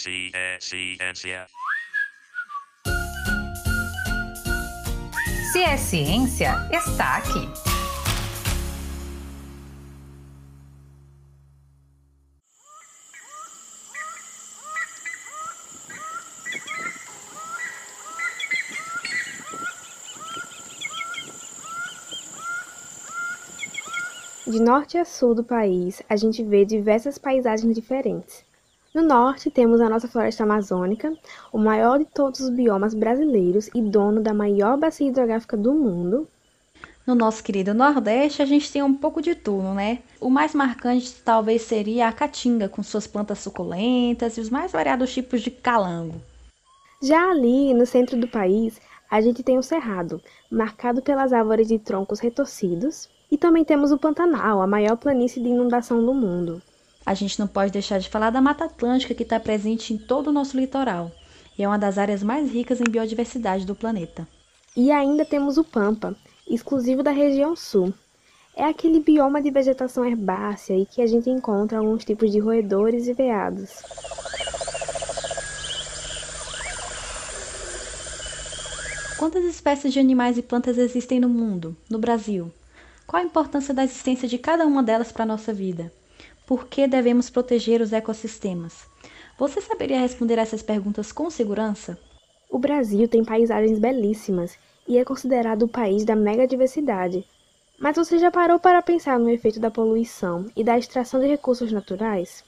Ciência. Se é ciência, está aqui. De norte a sul do país, a gente vê diversas paisagens diferentes. No norte, temos a nossa floresta amazônica, o maior de todos os biomas brasileiros e dono da maior bacia hidrográfica do mundo. No nosso querido Nordeste, a gente tem um pouco de tudo, né? O mais marcante talvez seria a caatinga, com suas plantas suculentas e os mais variados tipos de calango. Já ali, no centro do país, a gente tem o Cerrado, marcado pelas árvores de troncos retorcidos, e também temos o Pantanal, a maior planície de inundação do mundo. A gente não pode deixar de falar da Mata Atlântica, que está presente em todo o nosso litoral e é uma das áreas mais ricas em biodiversidade do planeta. E ainda temos o Pampa, exclusivo da região sul. É aquele bioma de vegetação herbácea e que a gente encontra alguns tipos de roedores e veados. Quantas espécies de animais e plantas existem no mundo, no Brasil? Qual a importância da existência de cada uma delas para a nossa vida? Por que devemos proteger os ecossistemas? Você saberia responder essas perguntas com segurança? O Brasil tem paisagens belíssimas e é considerado o país da megadiversidade. Mas você já parou para pensar no efeito da poluição e da extração de recursos naturais?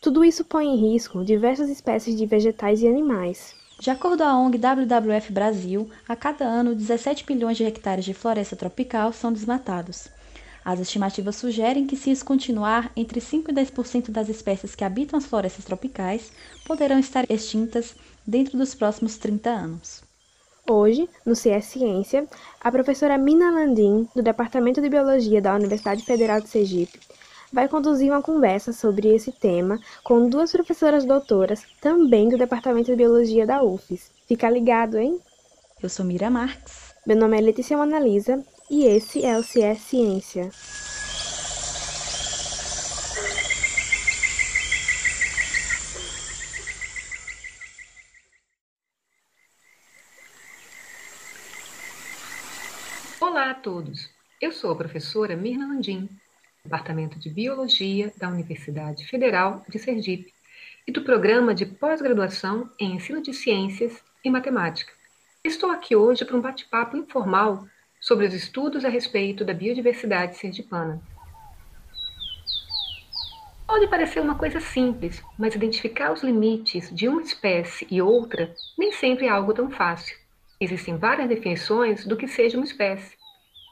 Tudo isso põe em risco diversas espécies de vegetais e animais. De acordo com a ONG WWF Brasil, a cada ano 17 milhões de hectares de floresta tropical são desmatados. As estimativas sugerem que, se isso continuar, entre 5 e 10% das espécies que habitam as florestas tropicais poderão estar extintas dentro dos próximos 30 anos. Hoje, no CS Ciência, a professora Mina Landim, do Departamento de Biologia da Universidade Federal de Sergipe, vai conduzir uma conversa sobre esse tema com duas professoras doutoras, também do Departamento de Biologia da UFES. Fica ligado, hein? Eu sou Mira Marques. Meu nome é Letícia Monalisa e esse é o CS Ciência. Olá a todos. Eu sou a professora Mirna Landim, Departamento de Biologia da Universidade Federal de Sergipe e do Programa de Pós-Graduação em Ensino de Ciências e Matemática. Estou aqui hoje para um bate-papo informal sobre os estudos a respeito da biodiversidade sergipana. Pode parecer uma coisa simples, mas identificar os limites de uma espécie e outra nem sempre é algo tão fácil. Existem várias definições do que seja uma espécie.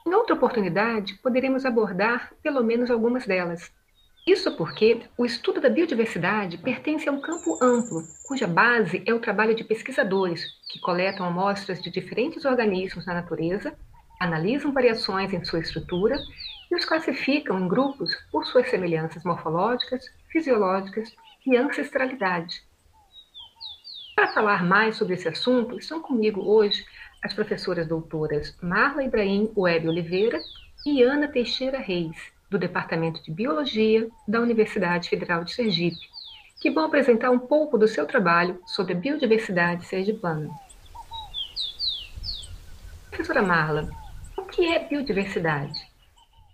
Em outra oportunidade, poderemos abordar pelo menos algumas delas. Isso porque o estudo da biodiversidade pertence a um campo amplo, cuja base é o trabalho de pesquisadores que coletam amostras de diferentes organismos na natureza, analisam variações em sua estrutura e os classificam em grupos por suas semelhanças morfológicas, fisiológicas e ancestralidade. Para falar mais sobre esse assunto, estão comigo hoje as professoras doutoras Marla Ibrahim Web Oliveira e Ana Teixeira Reis, do Departamento de Biologia da Universidade Federal de Sergipe, que vão apresentar um pouco do seu trabalho sobre a biodiversidade sergipana. Professora Marla, que é biodiversidade?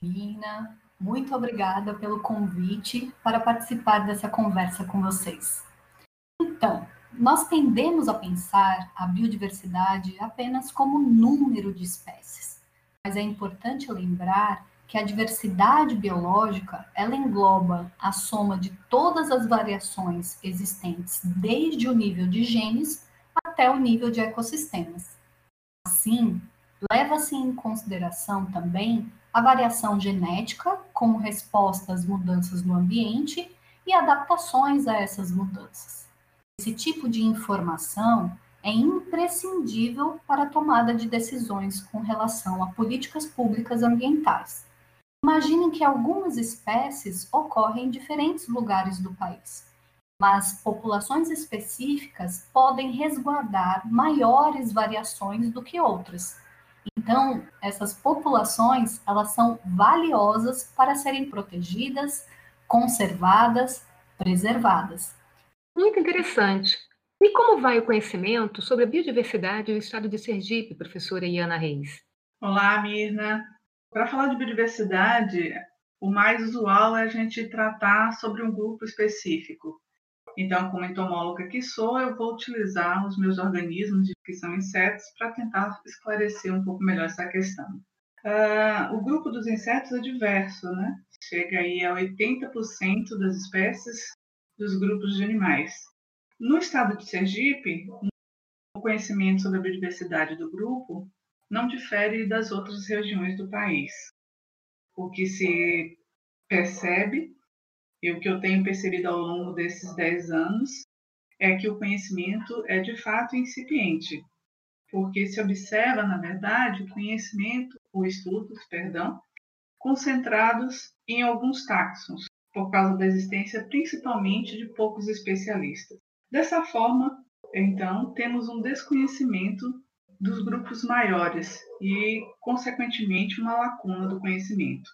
Nina, muito obrigada pelo convite para participar dessa conversa com vocês. Então, nós tendemos a pensar a biodiversidade apenas como número de espécies, mas é importante lembrar que a diversidade biológica ela engloba a soma de todas as variações existentes, desde o nível de genes até o nível de ecossistemas. Assim, leva-se em consideração também a variação genética como resposta às mudanças no ambiente e adaptações a essas mudanças. Esse tipo de informação é imprescindível para a tomada de decisões com relação a políticas públicas ambientais. Imaginem que algumas espécies ocorrem em diferentes lugares do país, mas populações específicas podem resguardar maiores variações do que outras. Então, essas populações, elas são valiosas para serem protegidas, conservadas, preservadas. Muito interessante. E como vai o conhecimento sobre a biodiversidade do estado de Sergipe, professora Iana Reis? Olá, Mirna. Para falar de biodiversidade, o mais usual é a gente tratar sobre um grupo específico. Então, como entomóloga que sou, eu vou utilizar os meus organismos, que são insetos, para tentar esclarecer um pouco melhor essa questão. Uh, o grupo dos insetos é diverso, né? Chega aí a 80% das espécies dos grupos de animais. No estado de Sergipe, o conhecimento sobre a biodiversidade do grupo não difere das outras regiões do país. O que se percebe, e o que eu tenho percebido ao longo desses 10 anos, é que o conhecimento é de fato incipiente, porque se observa, na verdade, o conhecimento, ou estudos, perdão, concentrados em alguns taxons, por causa da existência principalmente de poucos especialistas. Dessa forma, então, temos um desconhecimento dos grupos maiores e, consequentemente, uma lacuna do conhecimento.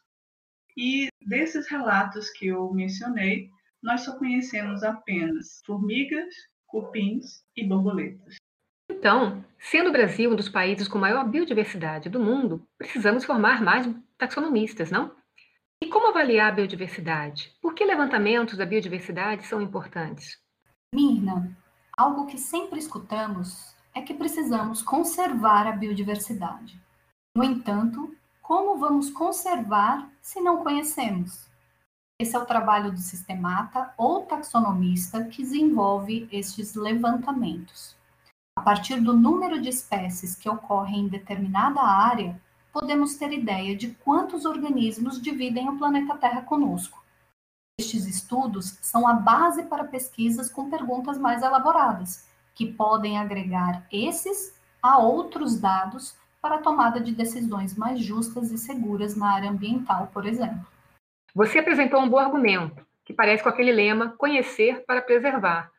E desses relatos que eu mencionei, nós só conhecemos apenas formigas, cupins e borboletas. Então, sendo o Brasil um dos países com maior biodiversidade do mundo, precisamos formar mais taxonomistas, não? E como avaliar a biodiversidade? Por que levantamentos da biodiversidade são importantes? Mirna, algo que sempre escutamos é que precisamos conservar a biodiversidade. No entanto, como vamos conservar se não conhecemos? Esse é o trabalho do sistemata ou taxonomista que desenvolve estes levantamentos. A partir do número de espécies que ocorrem em determinada área, podemos ter ideia de quantos organismos dividem o planeta Terra conosco. Estes estudos são a base para pesquisas com perguntas mais elaboradas, que podem agregar esses a outros dados para a tomada de decisões mais justas e seguras na área ambiental, por exemplo. Você apresentou um bom argumento, que parece com aquele lema conhecer para preservar.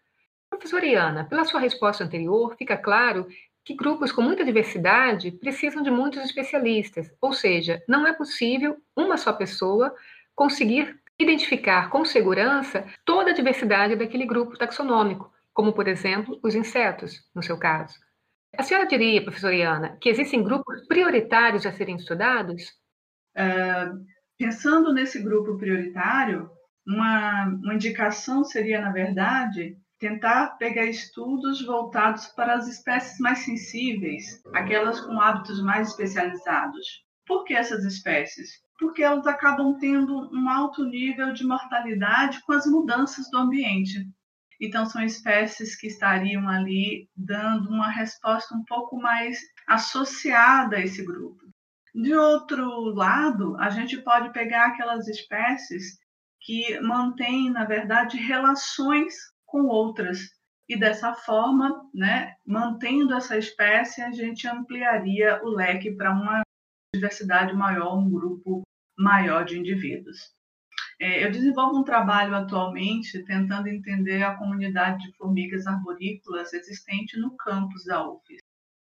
Professora Iana, pela sua resposta anterior, fica claro que grupos com muita diversidade precisam de muitos especialistas, ou seja, não é possível uma só pessoa conseguir identificar com segurança toda a diversidade daquele grupo taxonômico, como, por exemplo, os insetos, no seu caso. A senhora diria, professora Iana, que existem grupos prioritários a serem estudados? Uh, pensando nesse grupo prioritário, uma, uma indicação seria, na verdade, tentar pegar estudos voltados para as espécies mais sensíveis, aquelas com hábitos mais especializados. Por que essas espécies? porque elas acabam tendo um alto nível de mortalidade com as mudanças do ambiente. Então, são espécies que estariam ali dando uma resposta um pouco mais associada a esse grupo. De outro lado, a gente pode pegar aquelas espécies que mantêm, na verdade, relações com outras. E dessa forma, né, mantendo essa espécie, a gente ampliaria o leque para uma diversidade maior, um grupo maior de indivíduos. É, eu desenvolvo um trabalho atualmente tentando entender a comunidade de formigas arborícolas existente no campus da UFES.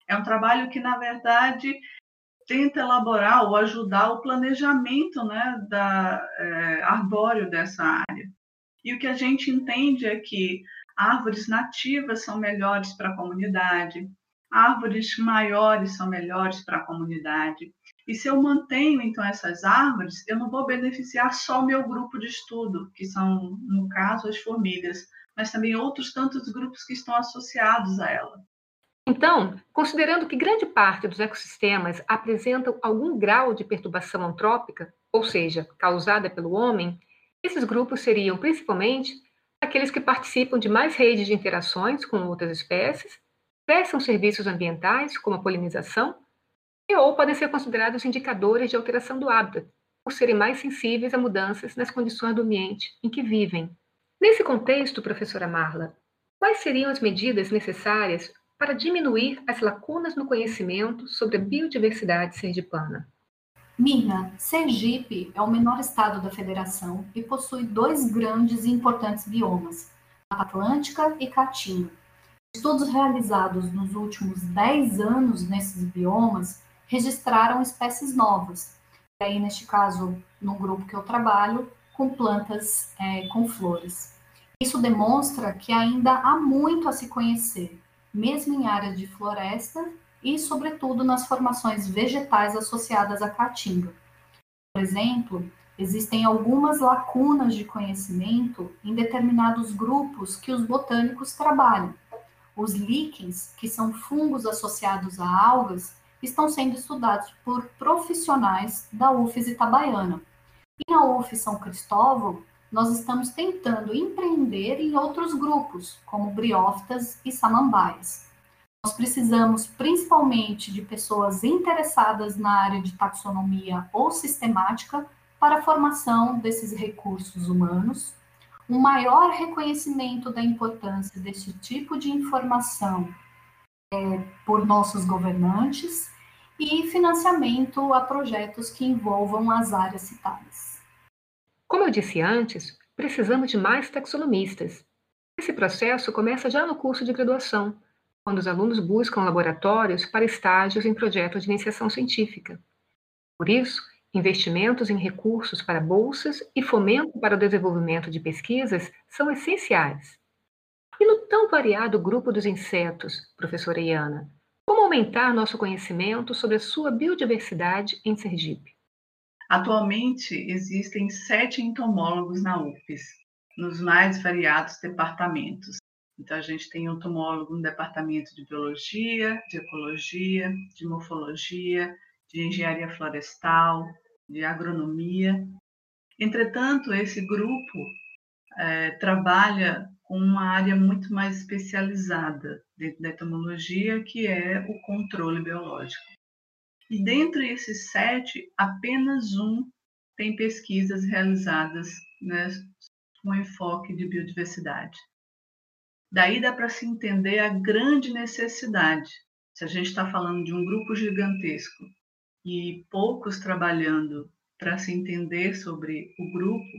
É um trabalho que, na verdade, tenta elaborar ou ajudar o planejamento né, da, é, arbóreo dessa área. E o que a gente entende é que árvores nativas são melhores para a comunidade, árvores maiores são melhores para a comunidade, e se eu mantenho, então, essas árvores, eu não vou beneficiar só o meu grupo de estudo, que são, no caso, as formigas, mas também outros tantos grupos que estão associados a ela. Então, considerando que grande parte dos ecossistemas apresentam algum grau de perturbação antrópica, ou seja, causada pelo homem, esses grupos seriam principalmente aqueles que participam de mais redes de interações com outras espécies, prestam serviços ambientais, como a polinização, ou podem ser considerados indicadores de alteração do hábitat, por serem mais sensíveis a mudanças nas condições do ambiente em que vivem. Nesse contexto, professora Marla, quais seriam as medidas necessárias para diminuir as lacunas no conhecimento sobre a biodiversidade sergipana? Mirna, Sergipe é o menor estado da federação e possui dois grandes e importantes biomas, Mata Atlântica e Caatinga. Estudos realizados nos últimos 10 anos nesses biomas registraram espécies novas. E aí, neste caso, no grupo que eu trabalho, com plantas é, com flores. Isso demonstra que ainda há muito a se conhecer, mesmo em áreas de floresta e, sobretudo, nas formações vegetais associadas à caatinga. Por exemplo, existem algumas lacunas de conhecimento em determinados grupos que os botânicos trabalham. Os líquens, que são fungos associados a algas, estão sendo estudados por profissionais da UFES Itabaiana. E na UF São Cristóvão, nós estamos tentando empreender em outros grupos, como briófitas e samambaias. Nós precisamos principalmente de pessoas interessadas na área de taxonomia ou sistemática para a formação desses recursos humanos, um maior reconhecimento da importância desse tipo de informação é, por nossos governantes e financiamento a projetos que envolvam as áreas citadas. Como eu disse antes, precisamos de mais taxonomistas. Esse processo começa já no curso de graduação, quando os alunos buscam laboratórios para estágios em projetos de iniciação científica. Por isso, Investimentos em recursos para bolsas e fomento para o desenvolvimento de pesquisas são essenciais. E no tão variado grupo dos insetos, professora Iana, aumentar nosso conhecimento sobre a sua biodiversidade em Sergipe? Atualmente, existem sete entomólogos na UFES, nos mais variados departamentos. Então, a gente tem entomólogo no departamento de biologia, de ecologia, de morfologia, de engenharia florestal, de agronomia. Entretanto, esse grupo é, trabalha com uma área muito mais especializada dentro da entomologia, que é o controle biológico. E dentre esses sete, apenas um tem pesquisas realizadas né, com enfoque de biodiversidade. Daí dá para se entender a grande necessidade. Se a gente está falando de um grupo gigantesco e poucos trabalhando para se entender sobre o grupo,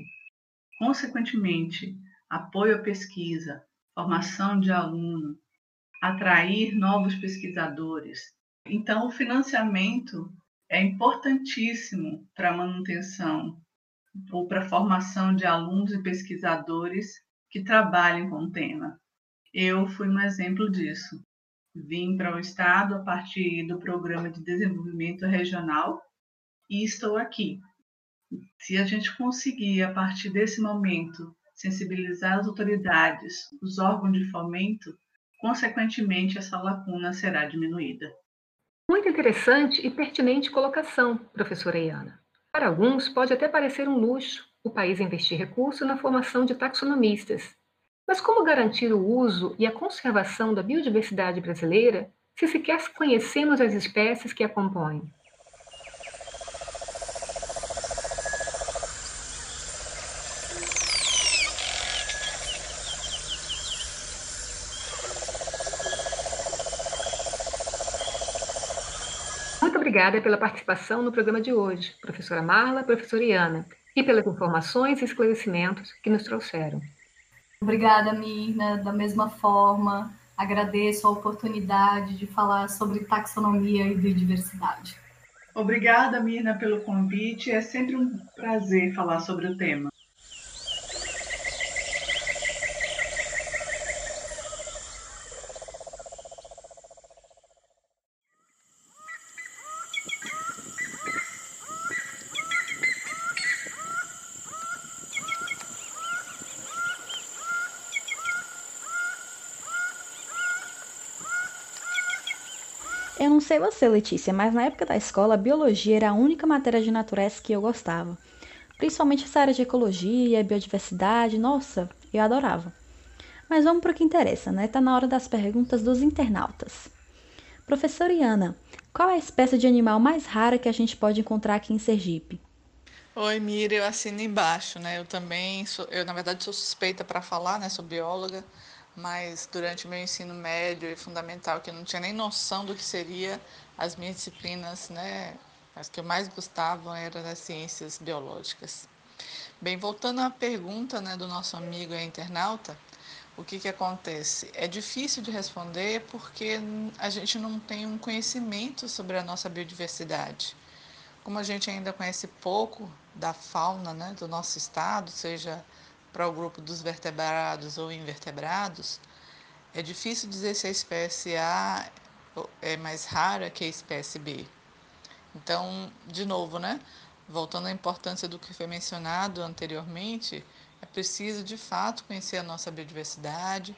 consequentemente, apoio à pesquisa, formação de aluno, atrair novos pesquisadores. Então, o financiamento é importantíssimo para a manutenção ou para a formação de alunos e pesquisadores que trabalhem com o tema. Eu fui um exemplo disso vim para o Estado a partir do Programa de Desenvolvimento Regional e estou aqui. Se a gente conseguir, a partir desse momento, sensibilizar as autoridades, os órgãos de fomento, consequentemente, essa lacuna será diminuída. Muito interessante e pertinente colocação, professora Iana. Para alguns, pode até parecer um luxo o país investir recursos na formação de taxonomistas, mas como garantir o uso e a conservação da biodiversidade brasileira se sequer conhecemos as espécies que a compõem? Muito obrigada pela participação no programa de hoje, professora Marla, professora Iana, e pelas informações e esclarecimentos que nos trouxeram. Obrigada, Mirna, da mesma forma. Agradeço a oportunidade de falar sobre taxonomia e biodiversidade. Obrigada, Mirna, pelo convite. É sempre um prazer falar sobre o tema. Sei você, Letícia, mas na época da escola, a biologia era a única matéria de natureza que eu gostava. Principalmente essa área de ecologia, biodiversidade, nossa, eu adorava. Mas vamos para o que interessa, né? Tá na hora das perguntas dos internautas. Professora Iana, qual é a espécie de animal mais rara que a gente pode encontrar aqui em Sergipe? Oi, Mira, eu assino embaixo, né? Eu também sou, eu na verdade sou suspeita para falar, né? Sou bióloga mas durante meu ensino médio e fundamental, que eu não tinha nem noção do que seria as minhas disciplinas, né? As que eu mais gostava eram das ciências biológicas. Bem, voltando à pergunta né, do nosso amigo internauta, o que, que acontece? É difícil de responder porque a gente não tem um conhecimento sobre a nossa biodiversidade. Como a gente ainda conhece pouco da fauna né, do nosso estado, seja para o grupo dos vertebrados ou invertebrados, é difícil dizer se a espécie A é mais rara que a espécie B. Então, de novo, né? Voltando à importância do que foi mencionado anteriormente, é preciso de fato conhecer a nossa biodiversidade,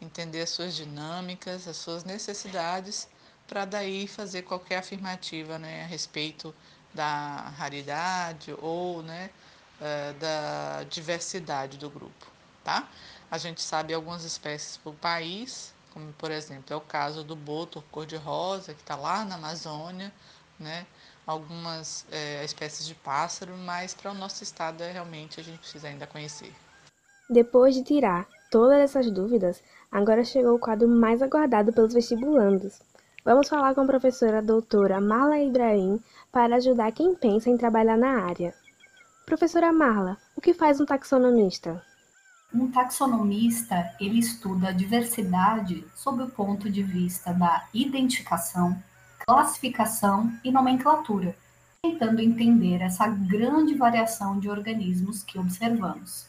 entender as suas dinâmicas, as suas necessidades, para daí fazer qualquer afirmativa né, a respeito da raridade ou né, eh, da diversidade do grupo. Tá? A gente sabe algumas espécies por país, como por exemplo é o caso do boto cor-de-rosa, que está lá na Amazônia, né? algumas é, espécies de pássaro, mas para o nosso estado é, realmente a gente precisa ainda conhecer. Depois de tirar todas essas dúvidas, agora chegou o quadro mais aguardado pelos vestibulandos. Vamos falar com a professora doutora Marla Ibrahim para ajudar quem pensa em trabalhar na área. Professora Marla, o que faz um taxonomista? Um taxonomista, ele estuda a diversidade sob o ponto de vista da identificação, classificação e nomenclatura, tentando entender essa grande variação de organismos que observamos.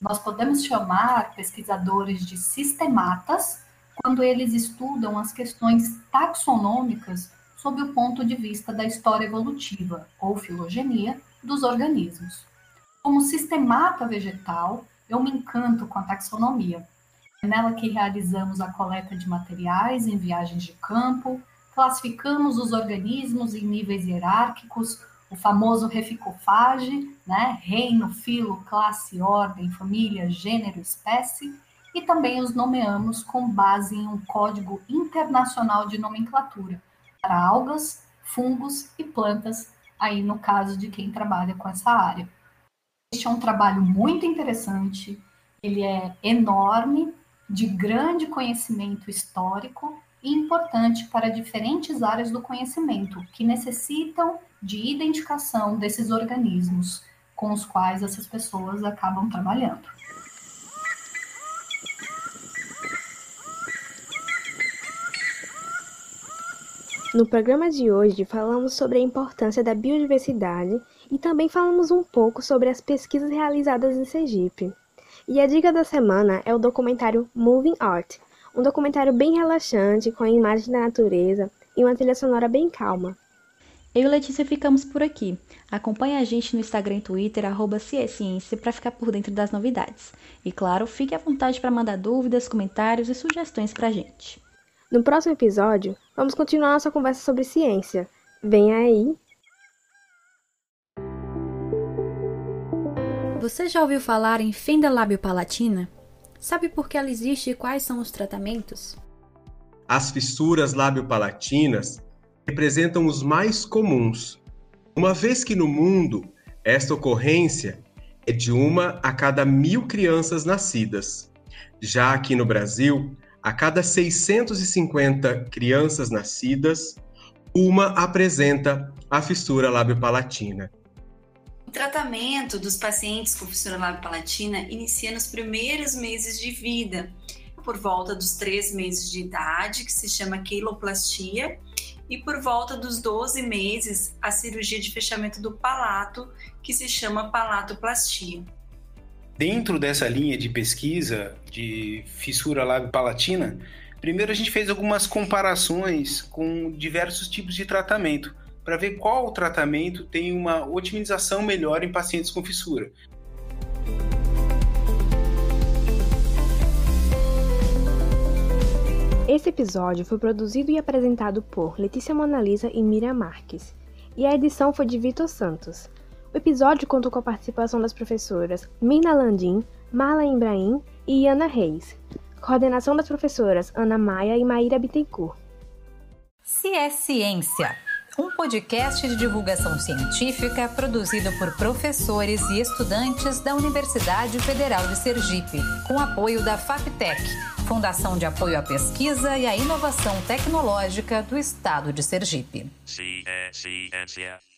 Nós podemos chamar pesquisadores de sistematas quando eles estudam as questões taxonômicas sob o ponto de vista da história evolutiva ou filogenia dos organismos. Como sistemata vegetal, eu me encanto com a taxonomia. É nela que realizamos a coleta de materiais em viagens de campo, classificamos os organismos em níveis hierárquicos, o famoso reficofage, né? reino, filo, classe, ordem, família, gênero, espécie, e também os nomeamos com base em um código internacional de nomenclatura para algas, fungos e plantas, aí no caso de quem trabalha com essa área. Este é um trabalho muito interessante, ele é enorme, de grande conhecimento histórico e importante para diferentes áreas do conhecimento que necessitam de identificação desses organismos com os quais essas pessoas acabam trabalhando. No programa de hoje, falamos sobre a importância da biodiversidade e também falamos um pouco sobre as pesquisas realizadas em Sergipe. E a dica da semana é o documentário Moving Art, um documentário bem relaxante, com a imagem da natureza e uma trilha sonora bem calma. Eu e Letícia ficamos por aqui. Acompanhe a gente no Instagram e Twitter, arroba Ciência, para ficar por dentro das novidades. E claro, fique à vontade para mandar dúvidas, comentários e sugestões para a gente. No próximo episódio, vamos continuar nossa conversa sobre ciência. Vem aí! Você já ouviu falar em fenda lábio-palatina? Sabe por que ela existe e quais são os tratamentos? As fissuras lábio-palatinas representam os mais comuns, uma vez que no mundo esta ocorrência é de uma a cada mil crianças nascidas. Já aqui no Brasil, a cada 650 crianças nascidas, uma apresenta a fissura lábio-palatina. O tratamento dos pacientes com fissura lábio-palatina inicia nos primeiros meses de vida, por volta dos três meses de idade, que se chama queiloplastia, e por volta dos 12 meses, a cirurgia de fechamento do palato, que se chama palatoplastia. Dentro dessa linha de pesquisa de fissura lábio-palatina, primeiro a gente fez algumas comparações com diversos tipos de tratamento, para ver qual tratamento tem uma otimização melhor em pacientes com fissura. Esse episódio foi produzido e apresentado por Letícia Monalisa e Miriam Marques, e a edição foi de Vitor Santos. O episódio contou com a participação das professoras Mirna Landim, Marla Ibrahim e Ana Reis. Coordenação das professoras Ana Maia e Maíra Bittencourt. Se é ciência, um podcast de divulgação científica produzido por professores e estudantes da Universidade Federal de Sergipe, com apoio da FAPTEC, Fundação de Apoio à Pesquisa e à Inovação Tecnológica do Estado de Sergipe. Ciência.